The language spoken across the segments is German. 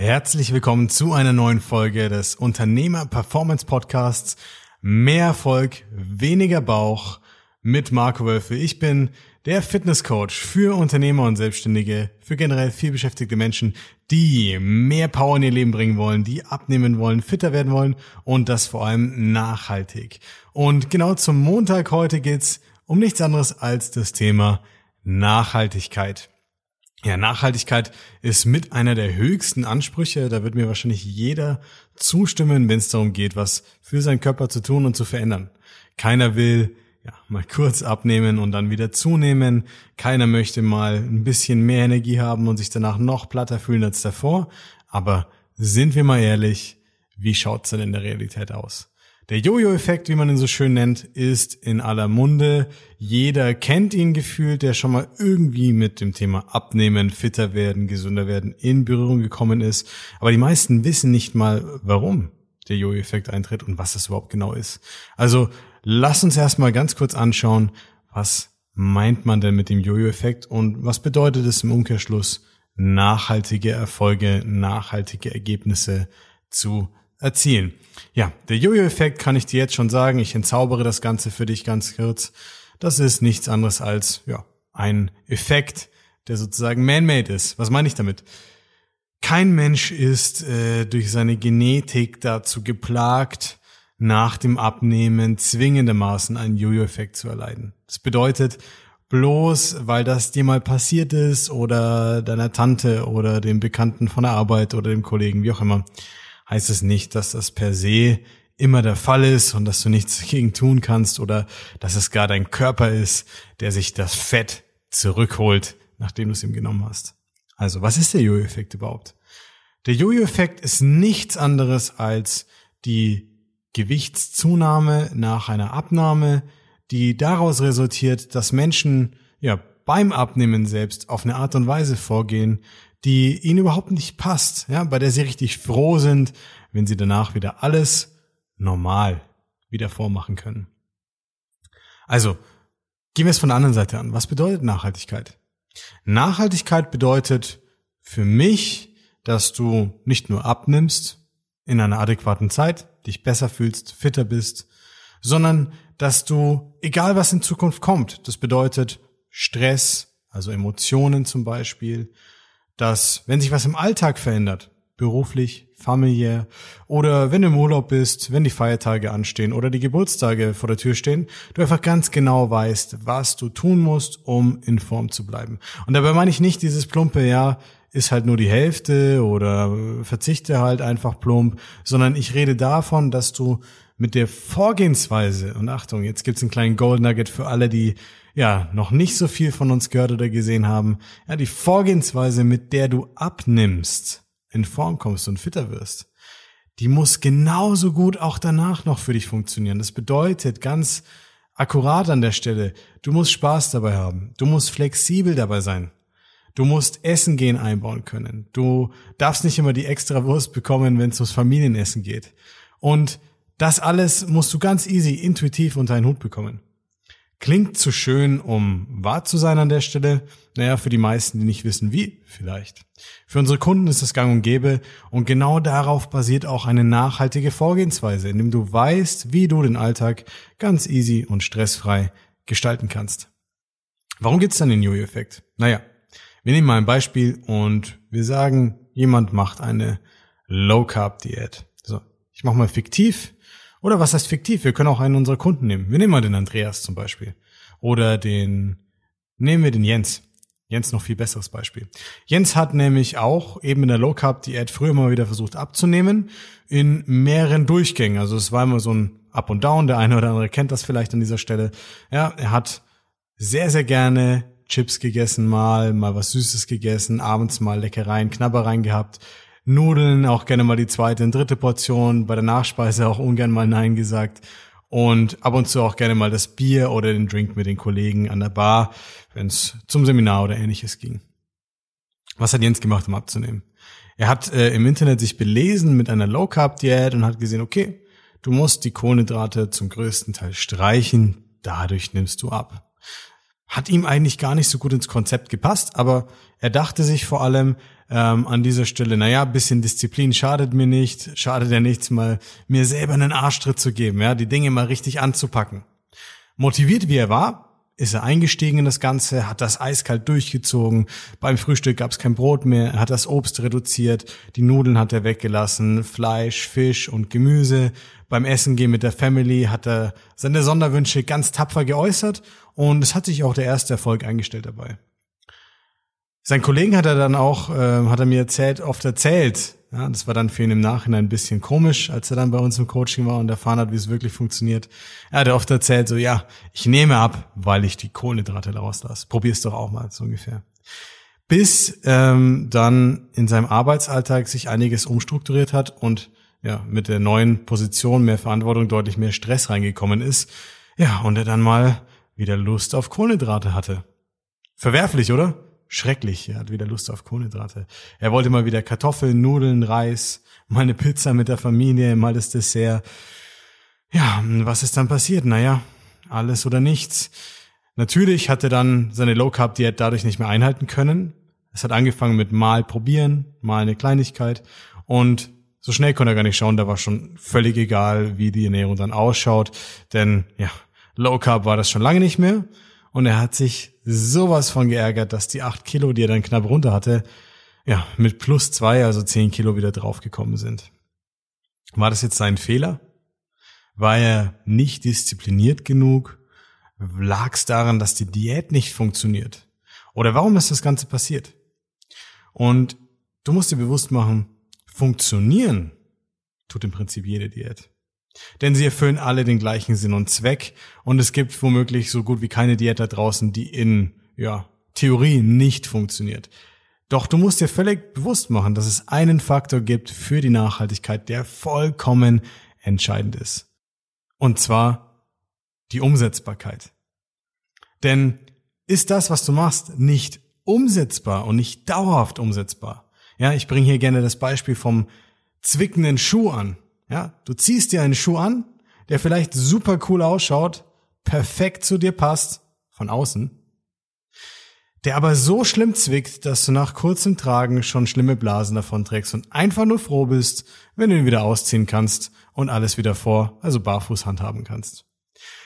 Herzlich willkommen zu einer neuen Folge des Unternehmer Performance Podcasts. Mehr Erfolg, weniger Bauch mit Marco Wölfe. Ich bin der Fitnesscoach für Unternehmer und Selbstständige, für generell viel beschäftigte Menschen, die mehr Power in ihr Leben bringen wollen, die abnehmen wollen, fitter werden wollen und das vor allem nachhaltig. Und genau zum Montag heute geht's um nichts anderes als das Thema Nachhaltigkeit. Ja, Nachhaltigkeit ist mit einer der höchsten Ansprüche. Da wird mir wahrscheinlich jeder zustimmen, wenn es darum geht, was für seinen Körper zu tun und zu verändern. Keiner will ja, mal kurz abnehmen und dann wieder zunehmen. Keiner möchte mal ein bisschen mehr Energie haben und sich danach noch platter fühlen als davor. Aber sind wir mal ehrlich, wie schaut's denn in der Realität aus? Der Jojo-Effekt, wie man ihn so schön nennt, ist in aller Munde. Jeder kennt ihn gefühlt, der schon mal irgendwie mit dem Thema Abnehmen, fitter werden, gesünder werden in Berührung gekommen ist. Aber die meisten wissen nicht mal, warum der Jojo-Effekt eintritt und was das überhaupt genau ist. Also lass uns erstmal ganz kurz anschauen, was meint man denn mit dem Jojo-Effekt und was bedeutet es im Umkehrschluss, nachhaltige Erfolge, nachhaltige Ergebnisse zu erzielen. Ja, der Jojo-Effekt kann ich dir jetzt schon sagen. Ich entzaubere das Ganze für dich ganz kurz. Das ist nichts anderes als ja, ein Effekt, der sozusagen man-made ist. Was meine ich damit? Kein Mensch ist äh, durch seine Genetik dazu geplagt, nach dem Abnehmen zwingendermaßen einen Jojo-Effekt zu erleiden. Das bedeutet, bloß weil das dir mal passiert ist oder deiner Tante oder dem Bekannten von der Arbeit oder dem Kollegen, wie auch immer, heißt es nicht, dass das per se immer der Fall ist und dass du nichts dagegen tun kannst oder dass es gar dein Körper ist, der sich das Fett zurückholt, nachdem du es ihm genommen hast. Also, was ist der Jojo-Effekt überhaupt? Der Jojo-Effekt ist nichts anderes als die Gewichtszunahme nach einer Abnahme, die daraus resultiert, dass Menschen ja beim Abnehmen selbst auf eine Art und Weise vorgehen, die ihnen überhaupt nicht passt, ja, bei der sie richtig froh sind, wenn sie danach wieder alles normal wieder vormachen können. Also, gehen wir es von der anderen Seite an. Was bedeutet Nachhaltigkeit? Nachhaltigkeit bedeutet für mich, dass du nicht nur abnimmst in einer adäquaten Zeit, dich besser fühlst, fitter bist, sondern dass du, egal was in Zukunft kommt, das bedeutet Stress, also Emotionen zum Beispiel, dass wenn sich was im Alltag verändert, beruflich, familiär oder wenn du im Urlaub bist, wenn die Feiertage anstehen oder die Geburtstage vor der Tür stehen, du einfach ganz genau weißt, was du tun musst, um in Form zu bleiben. Und dabei meine ich nicht dieses plumpe, ja, ist halt nur die Hälfte oder verzichte halt einfach plump, sondern ich rede davon, dass du mit der Vorgehensweise, und Achtung, jetzt gibt's einen kleinen Gold Nugget für alle, die ja, noch nicht so viel von uns gehört oder gesehen haben, ja, die Vorgehensweise, mit der du abnimmst, in Form kommst und fitter wirst, die muss genauso gut auch danach noch für dich funktionieren. Das bedeutet ganz akkurat an der Stelle, du musst Spaß dabei haben, du musst flexibel dabei sein. Du musst Essen gehen einbauen können. Du darfst nicht immer die extra Wurst bekommen, wenn es ums Familienessen geht. Und das alles musst du ganz easy intuitiv unter einen Hut bekommen. Klingt zu schön, um wahr zu sein an der Stelle. Naja, für die meisten, die nicht wissen wie, vielleicht. Für unsere Kunden ist das gang und gäbe und genau darauf basiert auch eine nachhaltige Vorgehensweise, indem du weißt, wie du den Alltag ganz easy und stressfrei gestalten kannst. Warum gibt's dann den Jojo-Effekt? Naja, wir nehmen mal ein Beispiel und wir sagen, jemand macht eine Low-Carb-Diät. So, ich mache mal fiktiv. Oder was heißt fiktiv? Wir können auch einen unserer Kunden nehmen. Wir nehmen mal den Andreas zum Beispiel. Oder den, nehmen wir den Jens. Jens noch viel besseres Beispiel. Jens hat nämlich auch eben in der Low Carb Diät früher mal wieder versucht abzunehmen in mehreren Durchgängen. Also es war immer so ein Up und Down. Der eine oder andere kennt das vielleicht an dieser Stelle. Ja, er hat sehr, sehr gerne Chips gegessen mal, mal was Süßes gegessen, abends mal Leckereien, Knabbereien gehabt, Nudeln, auch gerne mal die zweite und dritte Portion, bei der Nachspeise auch ungern mal Nein gesagt und ab und zu auch gerne mal das Bier oder den Drink mit den Kollegen an der Bar, wenn es zum Seminar oder ähnliches ging. Was hat Jens gemacht, um abzunehmen? Er hat äh, im Internet sich belesen mit einer Low Carb Diät und hat gesehen, okay, du musst die Kohlenhydrate zum größten Teil streichen, dadurch nimmst du ab. Hat ihm eigentlich gar nicht so gut ins Konzept gepasst, aber er dachte sich vor allem ähm, an dieser Stelle, naja, bisschen Disziplin schadet mir nicht, schadet ja nichts, mal mir selber einen Arschtritt zu geben, ja, die Dinge mal richtig anzupacken. Motiviert wie er war, ist er eingestiegen in das Ganze, hat das eiskalt durchgezogen. Beim Frühstück gab es kein Brot mehr, er hat das Obst reduziert, die Nudeln hat er weggelassen, Fleisch, Fisch und Gemüse. Beim Essen gehen mit der Family hat er seine Sonderwünsche ganz tapfer geäußert und es hat sich auch der erste Erfolg eingestellt dabei. Sein Kollegen hat er dann auch, äh, hat er mir erzählt, oft erzählt. Ja, das war dann für ihn im Nachhinein ein bisschen komisch, als er dann bei uns im Coaching war und erfahren hat, wie es wirklich funktioniert. Er hat oft erzählt, so ja, ich nehme ab, weil ich die Kohlenhydrate rauslasse. Probier's doch auch mal, so ungefähr. Bis ähm, dann in seinem Arbeitsalltag sich einiges umstrukturiert hat und ja, mit der neuen Position mehr Verantwortung deutlich mehr Stress reingekommen ist. Ja, und er dann mal wieder Lust auf Kohlenhydrate hatte. Verwerflich, oder? Schrecklich. Er hat wieder Lust auf Kohlenhydrate. Er wollte mal wieder Kartoffeln, Nudeln, Reis, mal eine Pizza mit der Familie, mal das Dessert. Ja, was ist dann passiert? Naja, alles oder nichts. Natürlich hat er dann seine Low Carb Diät dadurch nicht mehr einhalten können. Es hat angefangen mit mal probieren, mal eine Kleinigkeit und so schnell konnte er gar nicht schauen, da war schon völlig egal, wie die Ernährung dann ausschaut, denn ja, Low Carb war das schon lange nicht mehr. Und er hat sich sowas von geärgert, dass die acht Kilo, die er dann knapp runter hatte, ja, mit plus zwei, also zehn Kilo wieder draufgekommen sind. War das jetzt sein Fehler? War er nicht diszipliniert genug? Lag es daran, dass die Diät nicht funktioniert? Oder warum ist das Ganze passiert? Und du musst dir bewusst machen, funktionieren tut im Prinzip jede Diät. Denn sie erfüllen alle den gleichen Sinn und Zweck und es gibt womöglich so gut wie keine Diät da draußen, die in, ja, Theorie nicht funktioniert. Doch du musst dir völlig bewusst machen, dass es einen Faktor gibt für die Nachhaltigkeit, der vollkommen entscheidend ist. Und zwar die Umsetzbarkeit. Denn ist das, was du machst, nicht umsetzbar und nicht dauerhaft umsetzbar? Ja, ich bringe hier gerne das Beispiel vom zwickenden Schuh an. Ja, du ziehst dir einen Schuh an, der vielleicht super cool ausschaut, perfekt zu dir passt, von außen, der aber so schlimm zwickt, dass du nach kurzem Tragen schon schlimme Blasen davon trägst und einfach nur froh bist, wenn du ihn wieder ausziehen kannst und alles wieder vor, also barfuß handhaben kannst.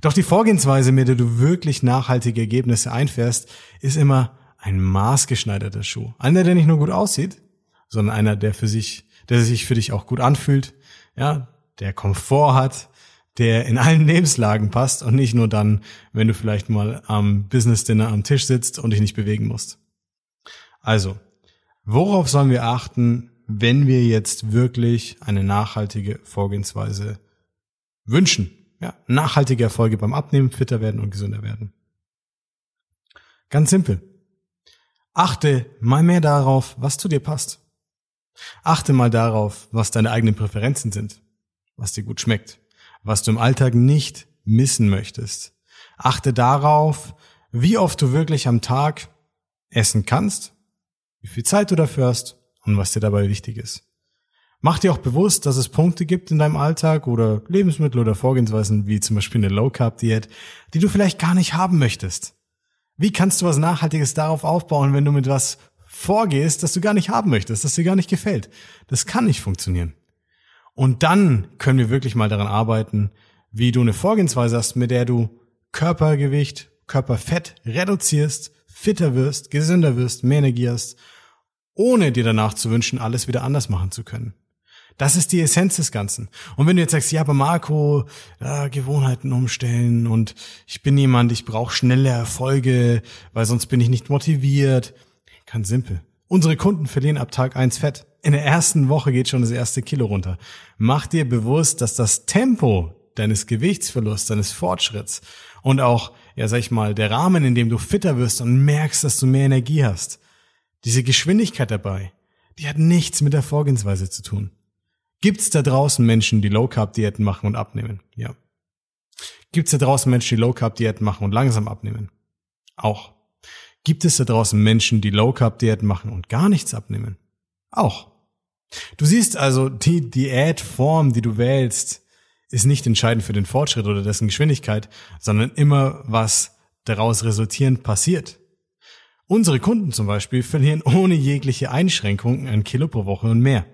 Doch die Vorgehensweise, mit der du wirklich nachhaltige Ergebnisse einfährst, ist immer ein maßgeschneiderter Schuh. Einer, der nicht nur gut aussieht, sondern einer, der für sich, der sich für dich auch gut anfühlt, ja, der Komfort hat, der in allen Lebenslagen passt und nicht nur dann, wenn du vielleicht mal am Business Dinner am Tisch sitzt und dich nicht bewegen musst. Also, worauf sollen wir achten, wenn wir jetzt wirklich eine nachhaltige Vorgehensweise wünschen? Ja, nachhaltige Erfolge beim Abnehmen, fitter werden und gesünder werden. Ganz simpel. Achte mal mehr darauf, was zu dir passt. Achte mal darauf, was deine eigenen Präferenzen sind, was dir gut schmeckt, was du im Alltag nicht missen möchtest. Achte darauf, wie oft du wirklich am Tag essen kannst, wie viel Zeit du dafür hast und was dir dabei wichtig ist. Mach dir auch bewusst, dass es Punkte gibt in deinem Alltag oder Lebensmittel oder Vorgehensweisen wie zum Beispiel eine Low Carb Diät, die du vielleicht gar nicht haben möchtest. Wie kannst du was Nachhaltiges darauf aufbauen, wenn du mit was vorgehst, das du gar nicht haben möchtest, das dir gar nicht gefällt. Das kann nicht funktionieren. Und dann können wir wirklich mal daran arbeiten, wie du eine Vorgehensweise hast, mit der du Körpergewicht, Körperfett reduzierst, fitter wirst, gesünder wirst, mehr Energie hast, ohne dir danach zu wünschen, alles wieder anders machen zu können. Das ist die Essenz des Ganzen. Und wenn du jetzt sagst, ja, aber Marco, ja, Gewohnheiten umstellen und ich bin jemand, ich brauche schnelle Erfolge, weil sonst bin ich nicht motiviert, Ganz simpel. Unsere Kunden verlieren ab Tag eins Fett. In der ersten Woche geht schon das erste Kilo runter. Mach dir bewusst, dass das Tempo deines Gewichtsverlusts, deines Fortschritts und auch, ja, sag ich mal, der Rahmen, in dem du fitter wirst und merkst, dass du mehr Energie hast, diese Geschwindigkeit dabei, die hat nichts mit der Vorgehensweise zu tun. Gibt's da draußen Menschen, die Low Carb Diäten machen und abnehmen? Ja. Gibt's da draußen Menschen, die Low Carb Diäten machen und langsam abnehmen? Auch. Gibt es da draußen Menschen, die Low Carb Diät machen und gar nichts abnehmen? Auch. Du siehst also, die Diätform, die du wählst, ist nicht entscheidend für den Fortschritt oder dessen Geschwindigkeit, sondern immer, was daraus resultierend passiert. Unsere Kunden zum Beispiel verlieren ohne jegliche Einschränkungen ein Kilo pro Woche und mehr.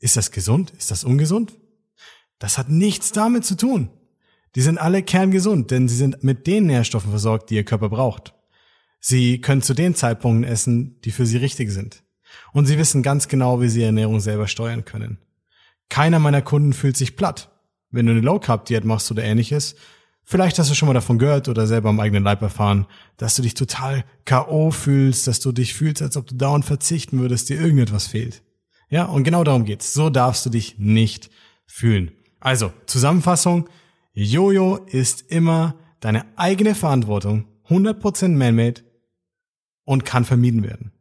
Ist das gesund? Ist das ungesund? Das hat nichts damit zu tun. Die sind alle kerngesund, denn sie sind mit den Nährstoffen versorgt, die ihr Körper braucht. Sie können zu den Zeitpunkten essen, die für sie richtig sind. Und sie wissen ganz genau, wie sie ihre Ernährung selber steuern können. Keiner meiner Kunden fühlt sich platt. Wenn du eine Low Carb Diät machst oder ähnliches, vielleicht hast du schon mal davon gehört oder selber am eigenen Leib erfahren, dass du dich total KO fühlst, dass du dich fühlst, als ob du dauernd verzichten würdest, dir irgendetwas fehlt. Ja, und genau darum geht's. So darfst du dich nicht fühlen. Also, Zusammenfassung. Jojo ist immer deine eigene Verantwortung, 100% man-made und kann vermieden werden.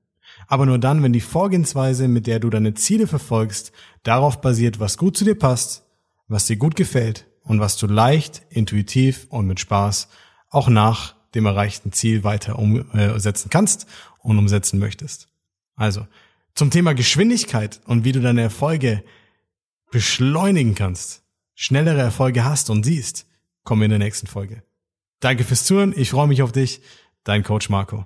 Aber nur dann, wenn die Vorgehensweise, mit der du deine Ziele verfolgst, darauf basiert, was gut zu dir passt, was dir gut gefällt und was du leicht, intuitiv und mit Spaß auch nach dem erreichten Ziel weiter umsetzen kannst und umsetzen möchtest. Also, zum Thema Geschwindigkeit und wie du deine Erfolge beschleunigen kannst, schnellere Erfolge hast und siehst, kommen wir in der nächsten Folge. Danke fürs Zuhören, ich freue mich auf dich, dein Coach Marco.